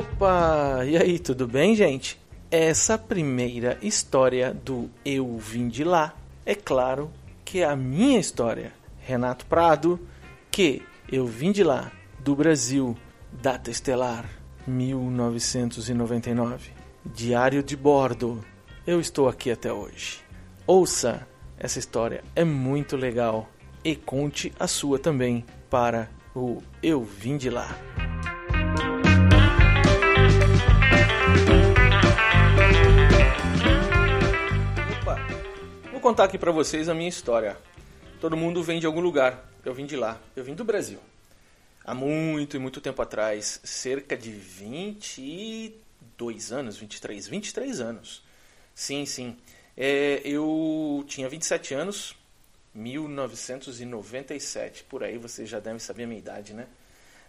Opa! E aí, tudo bem, gente? Essa primeira história do Eu Vim de Lá é claro que é a minha história. Renato Prado, que eu vim de lá, do Brasil, data estelar 1999. Diário de bordo. Eu estou aqui até hoje. Ouça, essa história é muito legal e conte a sua também para o Eu Vim de Lá. Vou contar aqui para vocês a minha história. Todo mundo vem de algum lugar. Eu vim de lá. Eu vim do Brasil. Há muito e muito tempo atrás, cerca de 22 anos, 23, 23 anos. Sim, sim. É, eu tinha 27 anos, 1997, por aí vocês já devem saber a minha idade, né?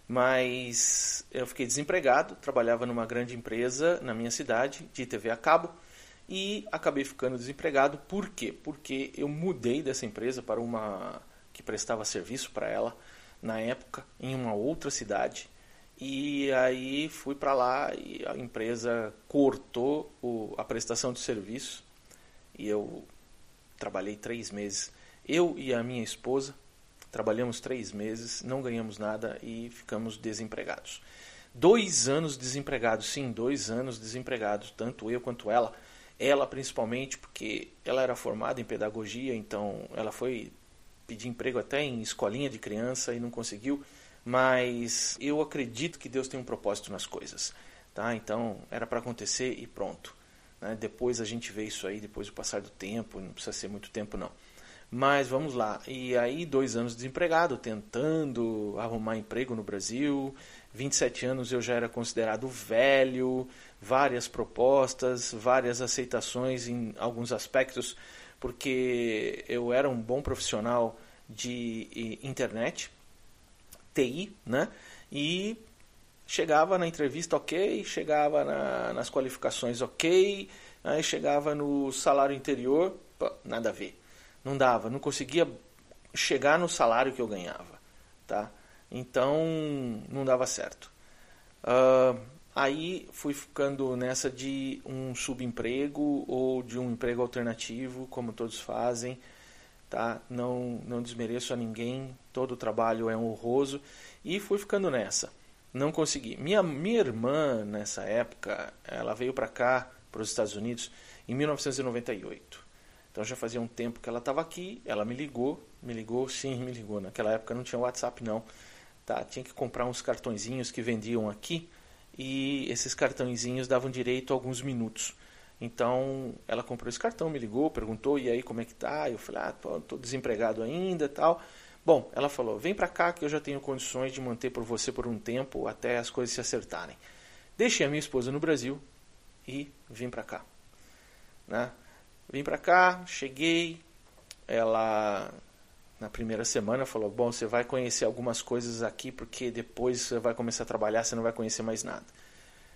Mas eu fiquei desempregado, trabalhava numa grande empresa na minha cidade de TV a cabo e acabei ficando desempregado. Por quê? Porque eu mudei dessa empresa para uma que prestava serviço para ela na época em uma outra cidade. E aí fui para lá e a empresa cortou o, a prestação de serviço e eu trabalhei três meses. Eu e a minha esposa trabalhamos três meses, não ganhamos nada e ficamos desempregados. Dois anos desempregados, sim, dois anos desempregados, tanto eu quanto ela. Ela principalmente porque ela era formada em pedagogia, então ela foi pedir emprego até em escolinha de criança e não conseguiu. Mas eu acredito que Deus tem um propósito nas coisas, tá? Então era para acontecer e pronto. Né? Depois a gente vê isso aí, depois do passar do tempo, não precisa ser muito tempo não. Mas vamos lá. E aí, dois anos desempregado, tentando arrumar emprego no Brasil. 27 anos eu já era considerado velho, várias propostas, várias aceitações em alguns aspectos, porque eu era um bom profissional de internet, TI, né? E chegava na entrevista ok, chegava na, nas qualificações ok, aí chegava no salário interior, pô, nada a ver não dava, não conseguia chegar no salário que eu ganhava, tá? Então não dava certo. Uh, aí fui ficando nessa de um subemprego ou de um emprego alternativo, como todos fazem, tá? Não não desmereço a ninguém, todo trabalho é honroso e fui ficando nessa. Não consegui. Minha minha irmã nessa época, ela veio para cá, para os Estados Unidos, em 1998. Então já fazia um tempo que ela estava aqui, ela me ligou, me ligou, sim, me ligou. Naquela época não tinha WhatsApp não. Tá, tinha que comprar uns cartõezinhos que vendiam aqui e esses cartõezinhos davam direito a alguns minutos. Então ela comprou esse cartão, me ligou, perguntou e aí como é que tá? Eu falei, ah, tô, tô desempregado ainda, tal. Bom, ela falou, vem para cá que eu já tenho condições de manter por você por um tempo até as coisas se acertarem. Deixei a minha esposa no Brasil e vim para cá, né? Vim para cá, cheguei. Ela, na primeira semana, falou: Bom, você vai conhecer algumas coisas aqui, porque depois você vai começar a trabalhar, você não vai conhecer mais nada.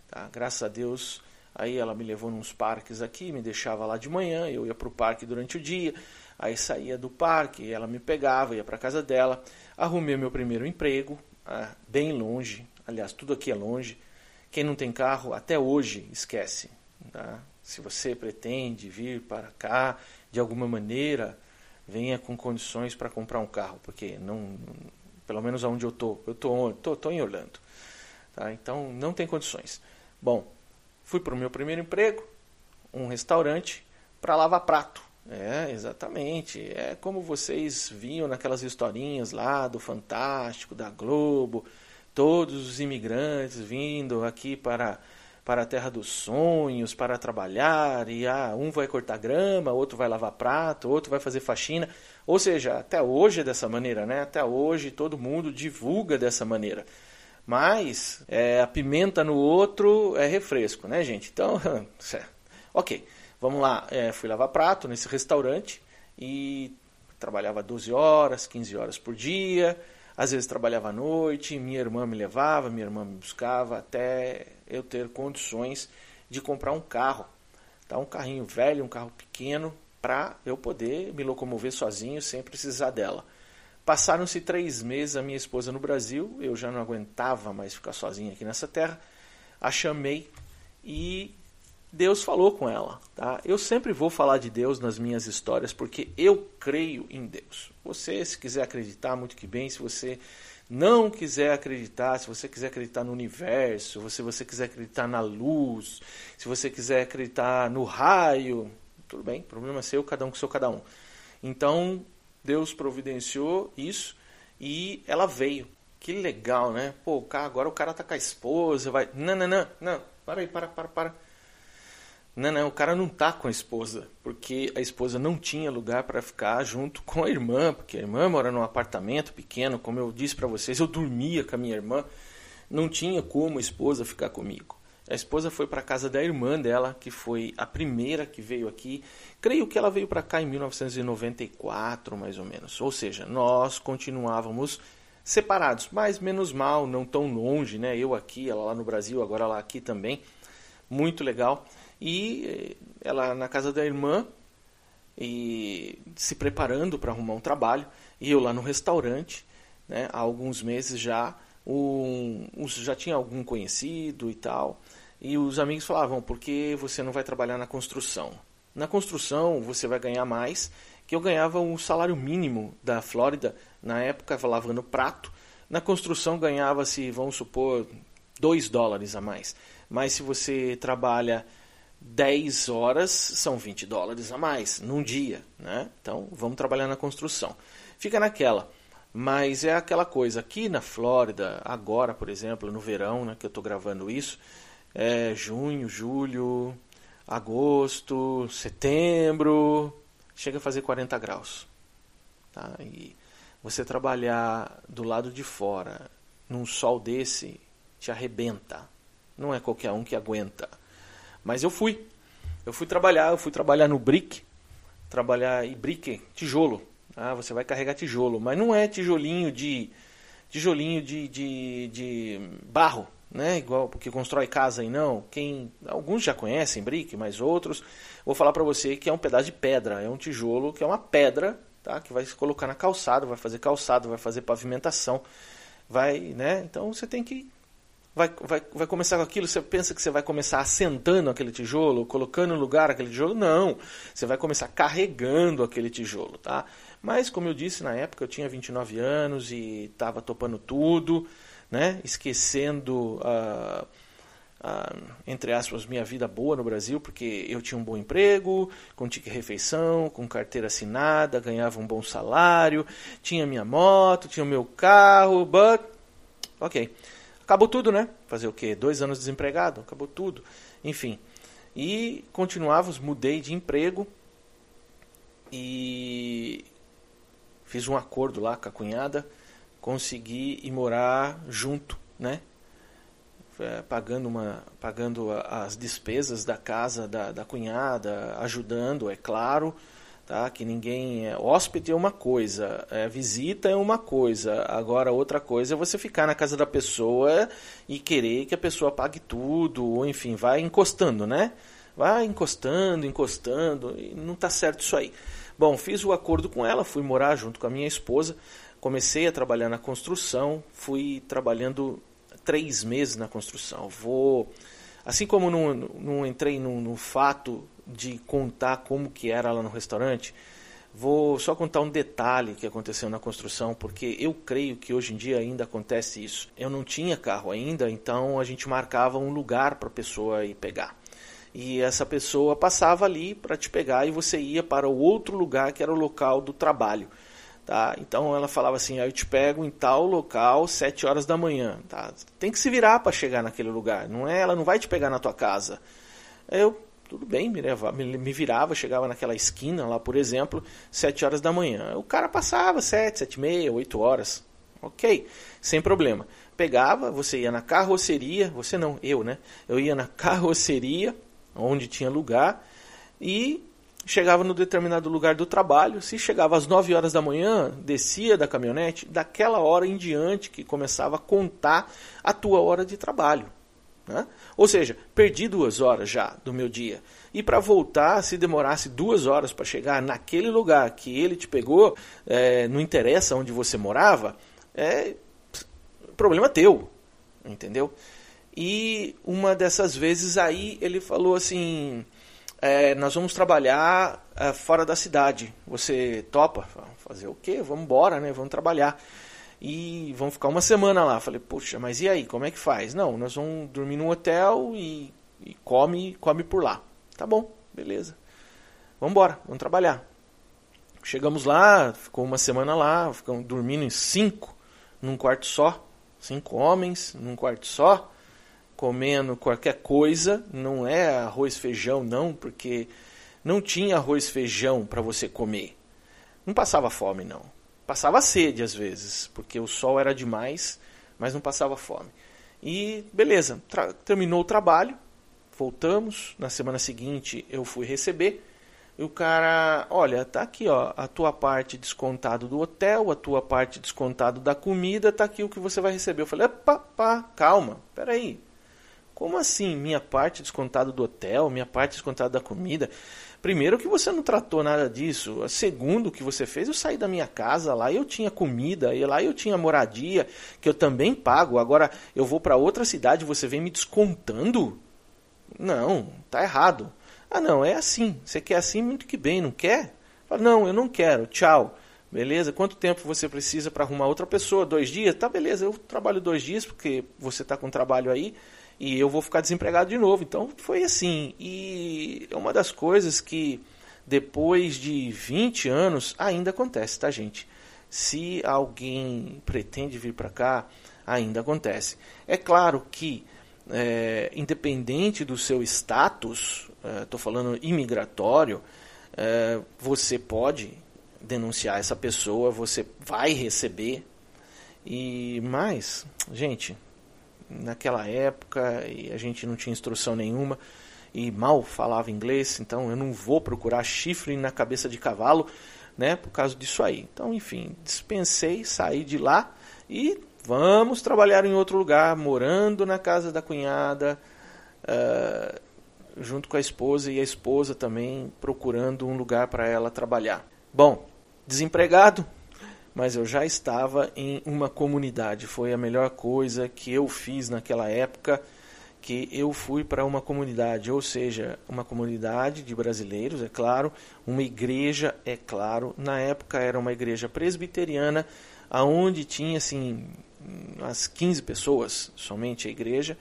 Tá? Graças a Deus. Aí ela me levou nos parques aqui, me deixava lá de manhã, eu ia para o parque durante o dia, aí saía do parque, ela me pegava, ia para casa dela, arrumei meu primeiro emprego, ah, bem longe, aliás, tudo aqui é longe. Quem não tem carro, até hoje, esquece. Tá? Se você pretende vir para cá de alguma maneira, venha com condições para comprar um carro, porque não, pelo menos aonde eu tô, eu tô, tô, tô em Orlando, tá? Então não tem condições. Bom, fui para o meu primeiro emprego, um restaurante para lavar prato. É, exatamente. É como vocês viam naquelas historinhas lá do Fantástico, da Globo, todos os imigrantes vindo aqui para para a terra dos sonhos, para trabalhar, e ah, um vai cortar grama, outro vai lavar prato, outro vai fazer faxina. Ou seja, até hoje é dessa maneira, né? Até hoje todo mundo divulga dessa maneira. Mas é, a pimenta no outro é refresco, né, gente? Então, ok, vamos lá. É, fui lavar prato nesse restaurante e trabalhava 12 horas, 15 horas por dia. Às vezes trabalhava à noite, minha irmã me levava, minha irmã me buscava até eu ter condições de comprar um carro. Tá? Um carrinho velho, um carro pequeno, para eu poder me locomover sozinho sem precisar dela. Passaram-se três meses a minha esposa no Brasil, eu já não aguentava mais ficar sozinho aqui nessa terra. a chamei e Deus falou com ela. Tá? Eu sempre vou falar de Deus nas minhas histórias porque eu creio em Deus. Você, se quiser acreditar, muito que bem. Se você não quiser acreditar, se você quiser acreditar no universo, se você quiser acreditar na luz, se você quiser acreditar no raio, tudo bem, problema seu, cada um com seu cada um. Então, Deus providenciou isso e ela veio. Que legal, né? Pô, agora o cara tá com a esposa, vai. Não, não, não, não. Para aí, para, para, para. Não, não, o cara não tá com a esposa, porque a esposa não tinha lugar para ficar junto com a irmã, porque a irmã mora num apartamento pequeno, como eu disse para vocês, eu dormia com a minha irmã, não tinha como a esposa ficar comigo. A esposa foi para casa da irmã dela, que foi a primeira que veio aqui. Creio que ela veio para cá em 1994, mais ou menos. Ou seja, nós continuávamos separados, mas menos mal, não tão longe, né? Eu aqui, ela lá no Brasil, agora ela aqui também. Muito legal e eh, ela na casa da irmã e se preparando para arrumar um trabalho. E eu lá no restaurante né, há alguns meses já um, já tinha algum conhecido e tal. E os amigos falavam por que você não vai trabalhar na construção? Na construção você vai ganhar mais que eu ganhava um salário mínimo da Flórida na época lavando prato. Na construção ganhava-se vamos supor 2 dólares a mais. Mas se você trabalha 10 horas são 20 dólares a mais num dia, né? Então vamos trabalhar na construção. Fica naquela. Mas é aquela coisa, aqui na Flórida, agora, por exemplo, no verão, né, que eu estou gravando isso, é junho, julho, agosto, setembro, chega a fazer 40 graus. Tá? E você trabalhar do lado de fora, num sol desse, te arrebenta. Não é qualquer um que aguenta. Mas eu fui. Eu fui trabalhar, eu fui trabalhar no brick, trabalhar em brick, tijolo. Ah, você vai carregar tijolo, mas não é tijolinho de tijolinho de, de, de barro, né? Igual porque constrói casa aí não. Quem alguns já conhecem brick, mas outros vou falar para você que é um pedaço de pedra, é um tijolo que é uma pedra, tá? Que vai se colocar na calçada, vai fazer calçado, vai fazer pavimentação, vai, né? Então você tem que vai, vai, vai começar com aquilo, você pensa que você vai começar assentando aquele tijolo, colocando no lugar aquele tijolo? Não, você vai começar carregando aquele tijolo, tá? Mas, como eu disse, na época eu tinha 29 anos e estava topando tudo, né? Esquecendo, uh, uh, entre aspas, minha vida boa no Brasil, porque eu tinha um bom emprego, com tique refeição, com carteira assinada, ganhava um bom salário, tinha minha moto, tinha o meu carro, but... Ok. Acabou tudo, né? Fazer o quê? Dois anos desempregado, acabou tudo. Enfim. E continuávamos, mudei de emprego e fiz um acordo lá com a cunhada, consegui ir morar junto, né? É, pagando, uma, pagando as despesas da casa da, da cunhada, ajudando, é claro, tá? Que ninguém é hóspede é uma coisa, é, visita é uma coisa. Agora outra coisa é você ficar na casa da pessoa e querer que a pessoa pague tudo, ou enfim, vai encostando, né? Vai encostando, encostando, e não está certo isso aí. Bom, fiz o acordo com ela, fui morar junto com a minha esposa, comecei a trabalhar na construção, fui trabalhando três meses na construção. Vou, assim como não, não entrei no, no fato de contar como que era lá no restaurante, vou só contar um detalhe que aconteceu na construção, porque eu creio que hoje em dia ainda acontece isso. Eu não tinha carro ainda, então a gente marcava um lugar para a pessoa ir pegar. E essa pessoa passava ali para te pegar e você ia para o outro lugar que era o local do trabalho. Tá? Então ela falava assim: ah, eu te pego em tal local, sete horas da manhã. Tá? Tem que se virar para chegar naquele lugar. Não é, ela não vai te pegar na tua casa. Eu tudo bem, me, levava, me, virava, chegava naquela esquina lá, por exemplo, 7 horas da manhã. O cara passava 7, 7 e meia, 8 horas. Ok, sem problema. Pegava, você ia na carroceria, você não, eu, né? Eu ia na carroceria, onde tinha lugar, e chegava no determinado lugar do trabalho. Se chegava às 9 horas da manhã, descia da caminhonete, daquela hora em diante que começava a contar a tua hora de trabalho. Né? Ou seja, perdi duas horas já do meu dia. E para voltar, se demorasse duas horas para chegar naquele lugar que ele te pegou, é, não interessa onde você morava, é problema teu, entendeu? E uma dessas vezes aí ele falou assim: é, nós vamos trabalhar é, fora da cidade. Você topa? Fazer o quê? Vamos embora, né? Vamos trabalhar. E vamos ficar uma semana lá. Falei, puxa, mas e aí? Como é que faz? Não, nós vamos dormir no hotel e, e come, come por lá. Tá bom, beleza. Vamos embora, vamos trabalhar. Chegamos lá, ficou uma semana lá, ficamos dormindo em cinco, num quarto só. Cinco homens, num quarto só comendo qualquer coisa, não é arroz feijão não, porque não tinha arroz feijão para você comer. Não passava fome não. Passava sede às vezes, porque o sol era demais, mas não passava fome. E beleza, terminou o trabalho, voltamos, na semana seguinte eu fui receber e o cara, olha, tá aqui, ó, a tua parte descontado do hotel, a tua parte descontado da comida, tá aqui o que você vai receber. Eu falei, pá, pá, calma, peraí, como assim? Minha parte descontada do hotel, minha parte descontada da comida? Primeiro que você não tratou nada disso. Segundo que você fez, eu saí da minha casa, lá eu tinha comida, e lá eu tinha moradia, que eu também pago. Agora eu vou para outra cidade, você vem me descontando? Não, tá errado. Ah, não, é assim. Você quer assim muito que bem, não quer? Fala, não, eu não quero. Tchau. Beleza? Quanto tempo você precisa para arrumar outra pessoa? Dois dias? Tá, beleza. Eu trabalho dois dias porque você está com trabalho aí e eu vou ficar desempregado de novo. Então foi assim. E é uma das coisas que depois de 20 anos ainda acontece, tá, gente? Se alguém pretende vir para cá, ainda acontece. É claro que, é, independente do seu status, estou é, falando imigratório, é, você pode denunciar essa pessoa, você vai receber. E mais, gente, naquela época e a gente não tinha instrução nenhuma e mal falava inglês, então eu não vou procurar chifre na cabeça de cavalo, né, por causa disso aí. Então, enfim, dispensei, saí de lá e vamos trabalhar em outro lugar, morando na casa da cunhada, uh, junto com a esposa e a esposa também procurando um lugar para ela trabalhar. Bom, desempregado, mas eu já estava em uma comunidade. Foi a melhor coisa que eu fiz naquela época, que eu fui para uma comunidade, ou seja, uma comunidade de brasileiros, é claro, uma igreja, é claro. Na época era uma igreja presbiteriana, aonde tinha assim umas 15 pessoas, somente a igreja.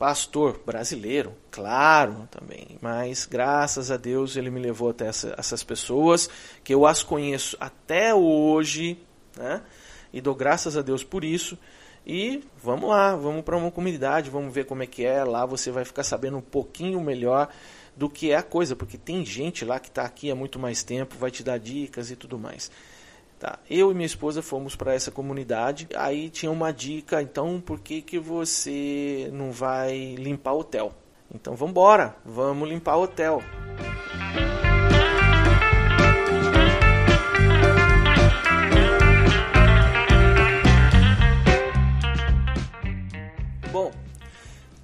Pastor brasileiro, claro, também, mas graças a Deus ele me levou até essa, essas pessoas, que eu as conheço até hoje, né? E dou graças a Deus por isso. E vamos lá, vamos para uma comunidade, vamos ver como é que é. Lá você vai ficar sabendo um pouquinho melhor do que é a coisa, porque tem gente lá que está aqui há muito mais tempo, vai te dar dicas e tudo mais. Tá. Eu e minha esposa fomos para essa comunidade. Aí tinha uma dica, então por que, que você não vai limpar o hotel? Então vamos embora, vamos limpar o hotel. Bom,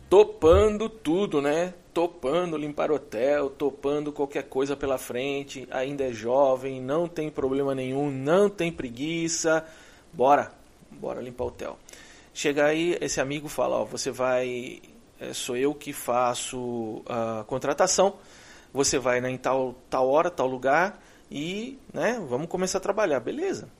topando tudo, né? Topando limpar hotel, topando qualquer coisa pela frente, ainda é jovem, não tem problema nenhum, não tem preguiça, bora, bora limpar hotel. Chega aí, esse amigo fala, ó, você vai, é, sou eu que faço a contratação, você vai né, em tal, tal hora, tal lugar e, né, vamos começar a trabalhar, beleza.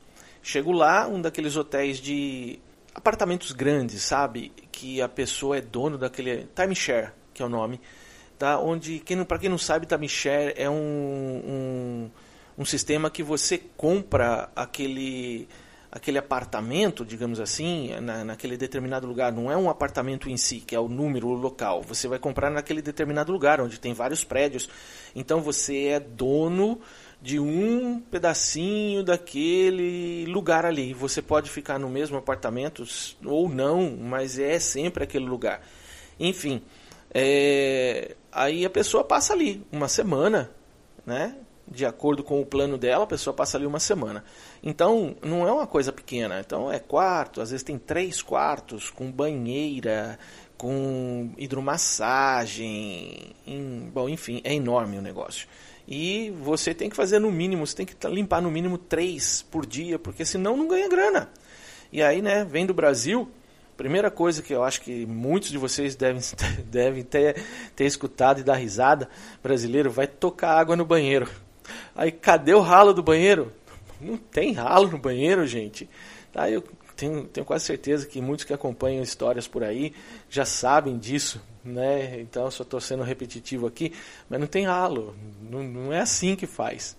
Chego lá, um daqueles hotéis de apartamentos grandes, sabe? Que a pessoa é dono daquele timeshare, que é o nome tá? onde, quem, para quem não sabe, timeshare é um, um, um sistema que você compra aquele aquele apartamento, digamos assim, na, naquele determinado lugar. Não é um apartamento em si, que é o número o local. Você vai comprar naquele determinado lugar, onde tem vários prédios. Então você é dono de um pedacinho daquele lugar ali. Você pode ficar no mesmo apartamento ou não, mas é sempre aquele lugar. Enfim, é, aí a pessoa passa ali uma semana, né? De acordo com o plano dela, a pessoa passa ali uma semana. Então, não é uma coisa pequena. Então, é quarto, às vezes tem três quartos, com banheira, com hidromassagem. Em, bom, enfim, é enorme o negócio. E você tem que fazer no mínimo, você tem que limpar no mínimo três por dia, porque senão não ganha grana. E aí, né, vem do Brasil, Primeira coisa que eu acho que muitos de vocês devem, devem ter, ter escutado e dar risada, brasileiro vai tocar água no banheiro. Aí cadê o ralo do banheiro? Não tem ralo no banheiro, gente. Aí eu tenho, tenho quase certeza que muitos que acompanham histórias por aí já sabem disso, né? Então só estou sendo repetitivo aqui, mas não tem ralo, não, não é assim que faz.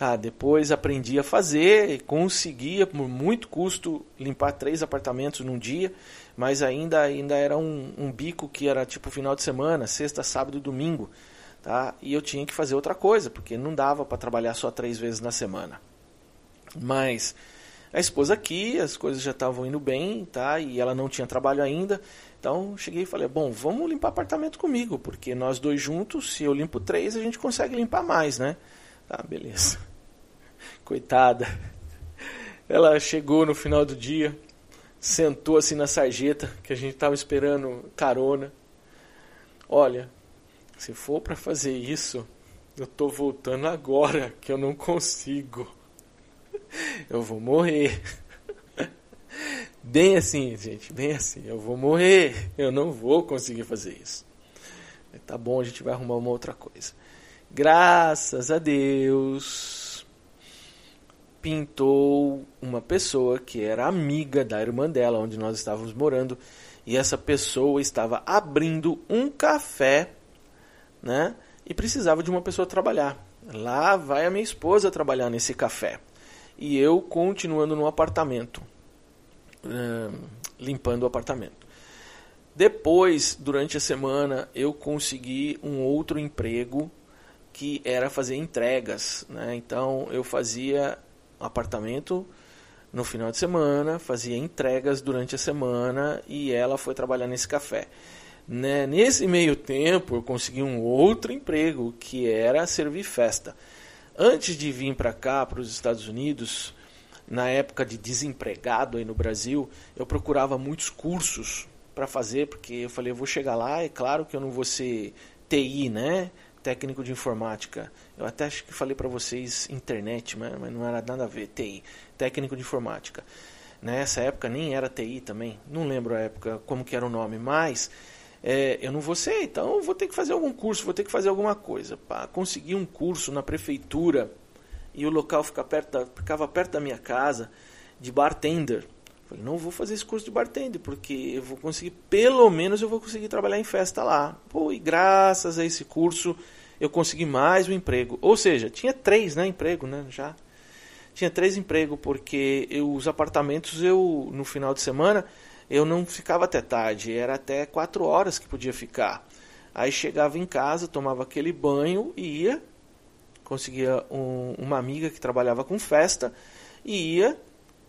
Tá, depois aprendi a fazer e conseguia, por muito custo, limpar três apartamentos num dia, mas ainda, ainda era um, um bico que era tipo final de semana, sexta, sábado e domingo. Tá? E eu tinha que fazer outra coisa, porque não dava para trabalhar só três vezes na semana. Mas a esposa aqui, as coisas já estavam indo bem, tá? E ela não tinha trabalho ainda. Então cheguei e falei: "Bom, vamos limpar apartamento comigo, porque nós dois juntos, se eu limpo três, a gente consegue limpar mais, né?" Tá, beleza. Coitada. Ela chegou no final do dia, sentou assim na sarjeta, que a gente estava esperando carona. Olha, se for para fazer isso, eu tô voltando agora, que eu não consigo. Eu vou morrer. Bem assim, gente, bem assim. Eu vou morrer. Eu não vou conseguir fazer isso. Tá bom, a gente vai arrumar uma outra coisa. Graças a Deus pintou uma pessoa que era amiga da irmã dela, onde nós estávamos morando, e essa pessoa estava abrindo um café, né? E precisava de uma pessoa trabalhar. Lá vai a minha esposa trabalhar nesse café. E eu continuando no apartamento, limpando o apartamento. Depois, durante a semana, eu consegui um outro emprego que era fazer entregas. Né? Então, eu fazia apartamento no final de semana, fazia entregas durante a semana e ela foi trabalhar nesse café. Né? Nesse meio tempo, eu consegui um outro emprego que era servir festa. Antes de vir para cá, para os Estados Unidos, na época de desempregado aí no Brasil, eu procurava muitos cursos para fazer, porque eu falei, eu vou chegar lá, é claro que eu não vou ser TI, né? Técnico de informática. Eu até acho que falei para vocês internet, mas, não era nada a ver, TI, técnico de informática. Nessa época nem era TI também, não lembro a época como que era o nome, mas é, eu não vou ser, então eu vou ter que fazer algum curso, vou ter que fazer alguma coisa. Para conseguir um curso na prefeitura e o local fica perto da, ficava perto da minha casa, de bartender. Falei, não vou fazer esse curso de bartender, porque eu vou conseguir, pelo menos eu vou conseguir trabalhar em festa lá. Pô, e graças a esse curso eu consegui mais um emprego. Ou seja, tinha três, né, emprego, né, já. Tinha três empregos, porque eu, os apartamentos, eu, no final de semana, eu não ficava até tarde, era até quatro horas que podia ficar. Aí chegava em casa, tomava aquele banho e ia, conseguia um, uma amiga que trabalhava com festa, e ia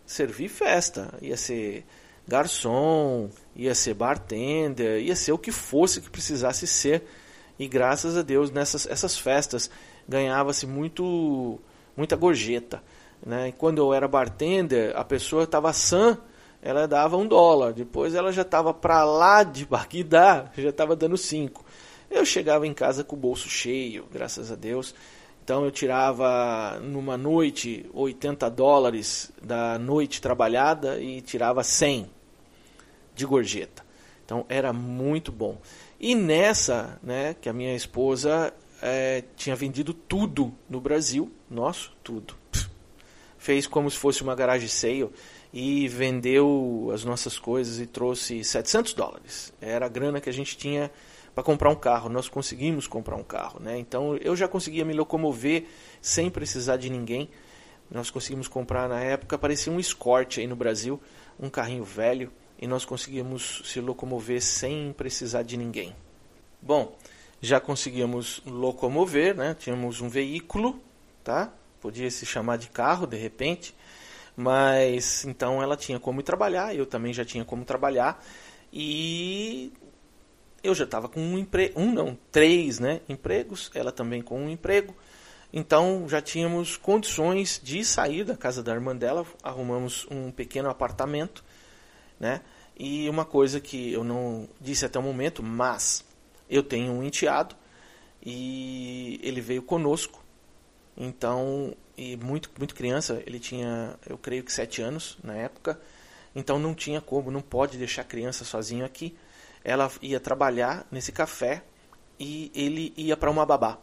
servir festa. Ia ser garçom, ia ser bartender, ia ser o que fosse que precisasse ser. E graças a Deus nessas essas festas ganhava-se muito muita gorjeta. Né? E quando eu era bartender, a pessoa estava sã, ela dava um dólar. Depois ela já estava para lá de Bagdá, já estava dando cinco. Eu chegava em casa com o bolso cheio, graças a Deus. Então eu tirava numa noite 80 dólares da noite trabalhada e tirava 100 de gorjeta. Então era muito bom. E nessa, né, que a minha esposa é, tinha vendido tudo no Brasil, nosso, tudo. Fez como se fosse uma garagem sale e vendeu as nossas coisas e trouxe 700 dólares. Era a grana que a gente tinha para comprar um carro. Nós conseguimos comprar um carro, né? Então eu já conseguia me locomover sem precisar de ninguém. Nós conseguimos comprar na época, parecia um Escort aí no Brasil, um carrinho velho, e nós conseguimos se locomover sem precisar de ninguém. Bom, já conseguíamos locomover, né? Tínhamos um veículo, tá? Podia se chamar de carro de repente, mas então ela tinha como trabalhar, eu também já tinha como trabalhar e eu já estava com um emprego, um não, três né, empregos, ela também com um emprego. Então já tínhamos condições de sair da casa da irmã dela, arrumamos um pequeno apartamento, né? E uma coisa que eu não disse até o momento, mas eu tenho um enteado e ele veio conosco. Então, e muito muito criança, ele tinha, eu creio que sete anos na época. Então não tinha como, não pode deixar a criança sozinha aqui. Ela ia trabalhar nesse café e ele ia para uma babá.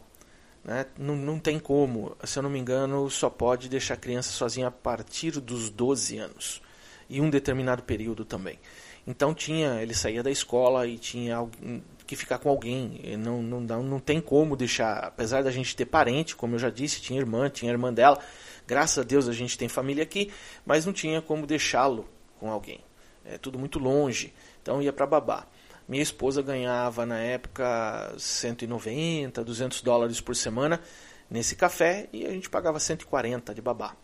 Né? Não, não tem como, se eu não me engano, só pode deixar a criança sozinha a partir dos 12 anos. E um determinado período também. Então tinha, ele saía da escola e tinha que ficar com alguém. Não, não, não, tem como deixar, apesar da gente ter parente, como eu já disse, tinha irmã, tinha irmã dela. Graças a Deus a gente tem família aqui, mas não tinha como deixá-lo com alguém. É tudo muito longe. Então ia para babá. Minha esposa ganhava na época 190, 200 dólares por semana nesse café e a gente pagava 140 de babá.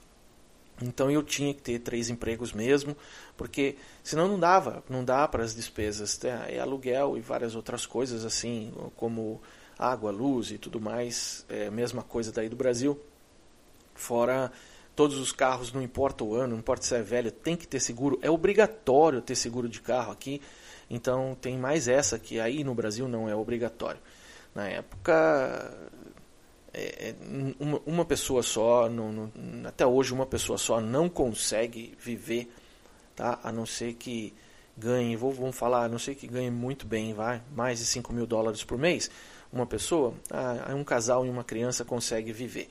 Então eu tinha que ter três empregos mesmo, porque senão não dava, não dá para as despesas, é aluguel e várias outras coisas assim, como água, luz e tudo mais, é mesma coisa daí do Brasil. Fora todos os carros, não importa o ano, não importa se é velho, tem que ter seguro, é obrigatório ter seguro de carro aqui. Então tem mais essa que aí no Brasil não é obrigatório. Na época, é, é uma, uma, pessoa só, até hoje uma pessoa só não consegue viver, tá? a não ser que ganhe, vou, vamos falar, a não ser que ganhe muito bem, vai, mais de 5 mil dólares por mês, uma pessoa, ah, um casal e uma criança consegue viver.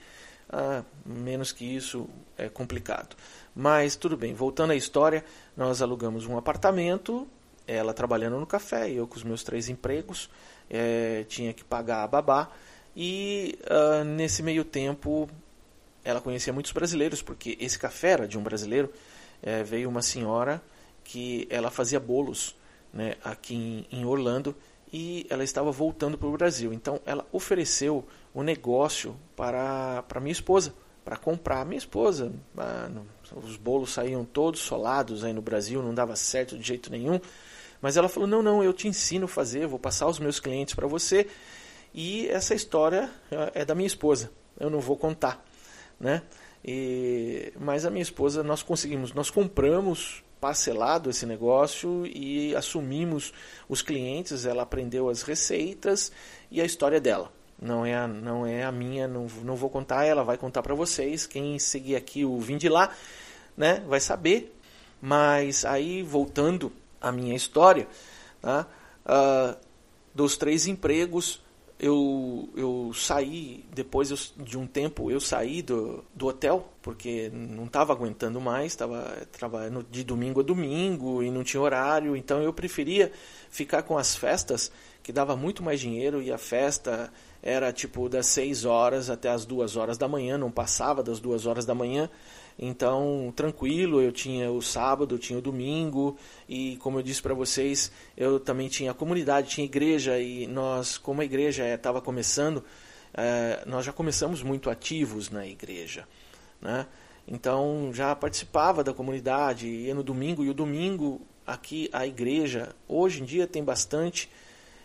Ah, menos que isso é complicado. Mas tudo bem, voltando à história, nós alugamos um apartamento ela trabalhando no café, eu com os meus três empregos, é, tinha que pagar a babá. E uh, nesse meio tempo ela conhecia muitos brasileiros, porque esse café era de um brasileiro. É, veio uma senhora que ela fazia bolos né, aqui em, em Orlando e ela estava voltando para o Brasil. Então ela ofereceu o negócio para, para minha esposa, para comprar. Minha esposa, ah, os bolos saíam todos solados aí no Brasil, não dava certo de jeito nenhum. Mas ela falou: não, não, eu te ensino a fazer, vou passar os meus clientes para você. E essa história é, é da minha esposa, eu não vou contar. Né? E, mas a minha esposa, nós conseguimos, nós compramos parcelado esse negócio e assumimos os clientes, ela aprendeu as receitas e a história dela. Não é a, não é a minha, não, não vou contar, ela vai contar para vocês. Quem seguir aqui o Vim de Lá né, vai saber. Mas aí, voltando a minha história, tá? uh, dos três empregos, eu, eu saí, depois eu, de um tempo, eu saí do, do hotel, porque não estava aguentando mais, estava trabalhando de domingo a domingo e não tinha horário, então eu preferia ficar com as festas, que dava muito mais dinheiro, e a festa era tipo das 6 horas até as 2 horas da manhã, não passava das 2 horas da manhã, então, tranquilo, eu tinha o sábado, eu tinha o domingo e como eu disse para vocês, eu também tinha a comunidade, tinha igreja e nós, como a igreja estava começando, é, nós já começamos muito ativos na igreja, né? Então, já participava da comunidade, ia no domingo e o domingo aqui a igreja, hoje em dia tem bastante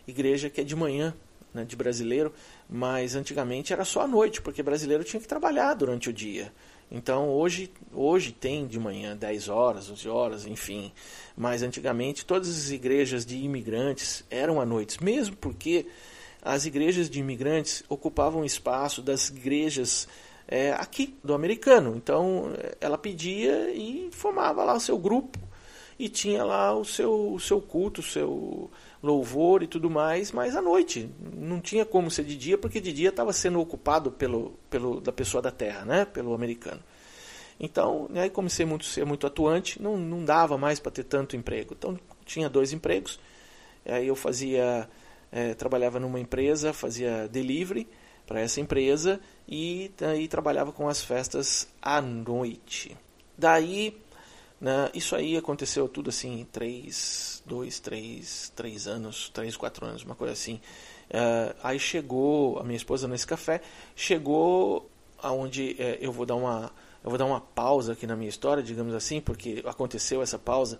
igreja que é de manhã, né, de brasileiro, mas antigamente era só à noite, porque brasileiro tinha que trabalhar durante o dia. Então hoje, hoje tem de manhã 10 horas, 11 horas, enfim. Mas antigamente todas as igrejas de imigrantes eram à noite, mesmo porque as igrejas de imigrantes ocupavam espaço das igrejas é, aqui do americano. Então ela pedia e formava lá o seu grupo e tinha lá o seu, o seu culto, o seu louvor e tudo mais, mas à noite. Não tinha como ser de dia, porque de dia estava sendo ocupado pelo, pelo da pessoa da terra, né? pelo americano. Então, aí comecei a muito, ser muito atuante, não, não dava mais para ter tanto emprego. Então, tinha dois empregos. Aí eu fazia, é, trabalhava numa empresa, fazia delivery para essa empresa e aí trabalhava com as festas à noite. Daí né? Isso aí aconteceu tudo assim, três, dois, três, três anos, três, quatro anos, uma coisa assim. Uh, aí chegou a minha esposa nesse café, chegou aonde uh, eu vou dar uma eu vou dar uma pausa aqui na minha história, digamos assim, porque aconteceu essa pausa,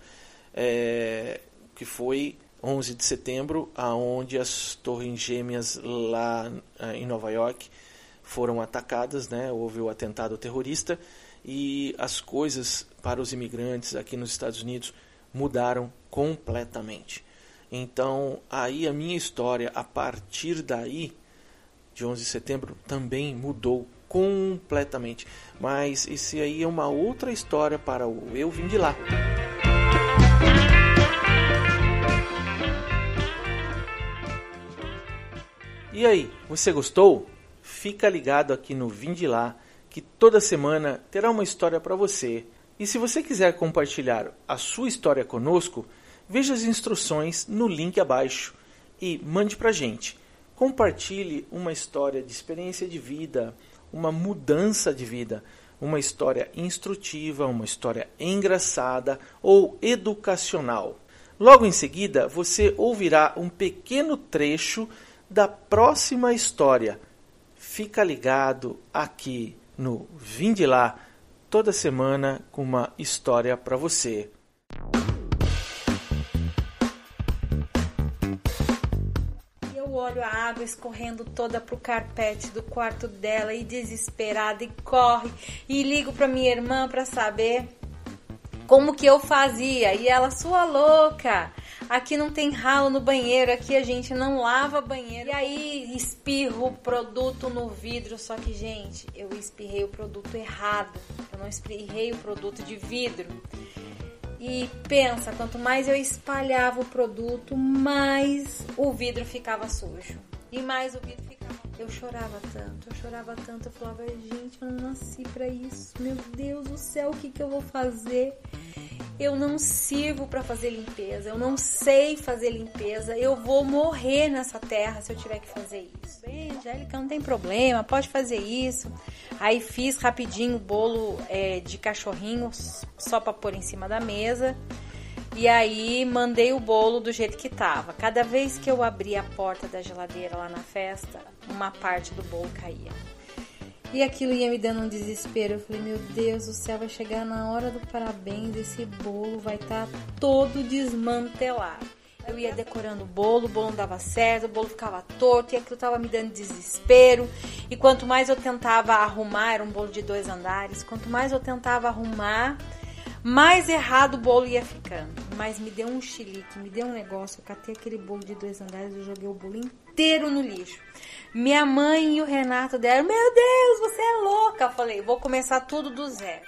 é, que foi 11 de setembro, aonde as torres gêmeas lá em Nova York foram atacadas, né? Houve o atentado terrorista e as coisas para os imigrantes aqui nos Estados Unidos mudaram completamente. Então, aí a minha história, a partir daí, de 11 de setembro, também mudou completamente. Mas esse aí é uma outra história para o Eu Vim de Lá. E aí, você gostou? Fica ligado aqui no Vim de Lá que toda semana terá uma história para você. E se você quiser compartilhar a sua história conosco, veja as instruções no link abaixo e mande para gente. Compartilhe uma história de experiência de vida, uma mudança de vida, uma história instrutiva, uma história engraçada ou educacional. Logo em seguida, você ouvirá um pequeno trecho da próxima história. Fica ligado aqui no Vim de Lá, toda semana com uma história para você. Eu olho a água escorrendo toda pro carpete do quarto dela e desesperada e corre e ligo para minha irmã para saber como que eu fazia. E ela, sua louca, aqui não tem ralo no banheiro, aqui a gente não lava banheiro. E aí espirro o produto no vidro, só que, gente, eu espirrei o produto errado. Eu não espirrei o produto de vidro. E pensa, quanto mais eu espalhava o produto, mais o vidro ficava sujo. E mais o vidro. Eu chorava tanto, eu chorava tanto. Eu falava, gente, eu não nasci para isso. Meu Deus do céu, o que, que eu vou fazer? Eu não sirvo para fazer limpeza, eu não sei fazer limpeza, eu vou morrer nessa terra se eu tiver que fazer isso. Bem, Angélica, não tem problema, pode fazer isso. Aí fiz rapidinho o bolo é, de cachorrinho só para pôr em cima da mesa. E aí mandei o bolo do jeito que tava. Cada vez que eu abria a porta da geladeira lá na festa, uma parte do bolo caía. E aquilo ia me dando um desespero. Eu falei, meu Deus do céu, vai chegar na hora do parabéns, esse bolo vai estar tá todo desmantelado. Eu ia decorando o bolo, o bolo não dava certo, o bolo ficava torto e aquilo tava me dando desespero. E quanto mais eu tentava arrumar, era um bolo de dois andares, quanto mais eu tentava arrumar, mais errado o bolo ia ficando. Mas me deu um xilique, me deu um negócio. Eu catei aquele bolo de dois andares e joguei o bolo inteiro no lixo. Minha mãe e o Renato deram: Meu Deus, você é louca! Eu falei: Vou começar tudo do zero.